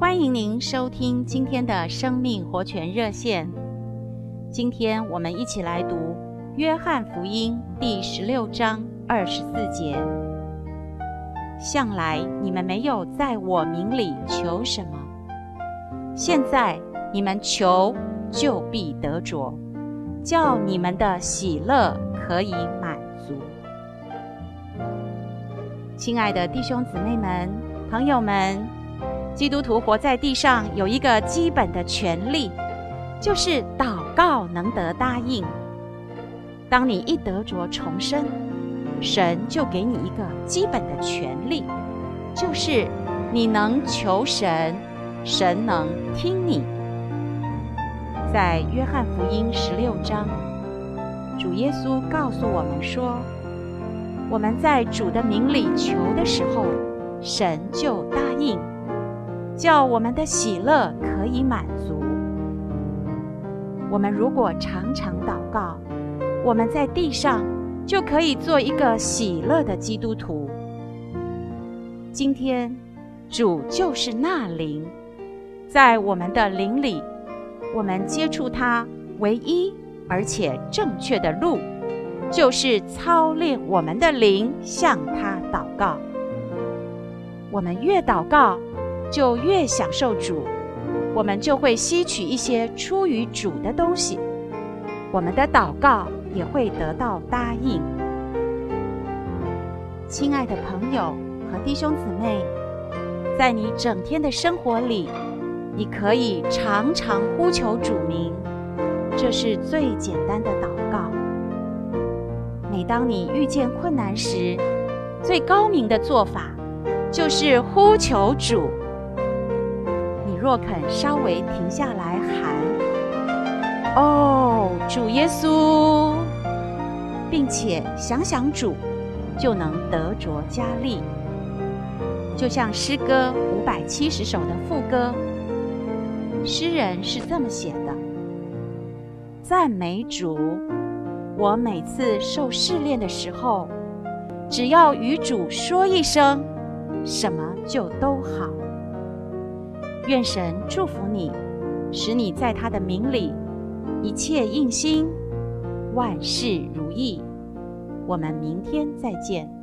欢迎您收听今天的生命活泉热线。今天我们一起来读《约翰福音》第十六章二十四节。向来你们没有在我名里求什么，现在你们求，就必得着，叫你们的喜乐可以满足。亲爱的弟兄姊妹们、朋友们。基督徒活在地上有一个基本的权利，就是祷告能得答应。当你一得着重生，神就给你一个基本的权利，就是你能求神，神能听你。在约翰福音十六章，主耶稣告诉我们说，我们在主的名里求的时候，神就答应。叫我们的喜乐可以满足。我们如果常常祷告，我们在地上就可以做一个喜乐的基督徒。今天，主就是那灵，在我们的灵里，我们接触他唯一而且正确的路，就是操练我们的灵向他祷告。我们越祷告，就越享受主，我们就会吸取一些出于主的东西，我们的祷告也会得到答应。亲爱的朋友和弟兄姊妹，在你整天的生活里，你可以常常呼求主名，这是最简单的祷告。每当你遇见困难时，最高明的做法就是呼求主。若肯稍微停下来喊“哦，主耶稣”，并且想想主，就能得着加力。就像诗歌五百七十首的副歌，诗人是这么写的：“赞美主，我每次受试炼的时候，只要与主说一声，什么就都好。”愿神祝福你，使你在他的名里一切应心，万事如意。我们明天再见。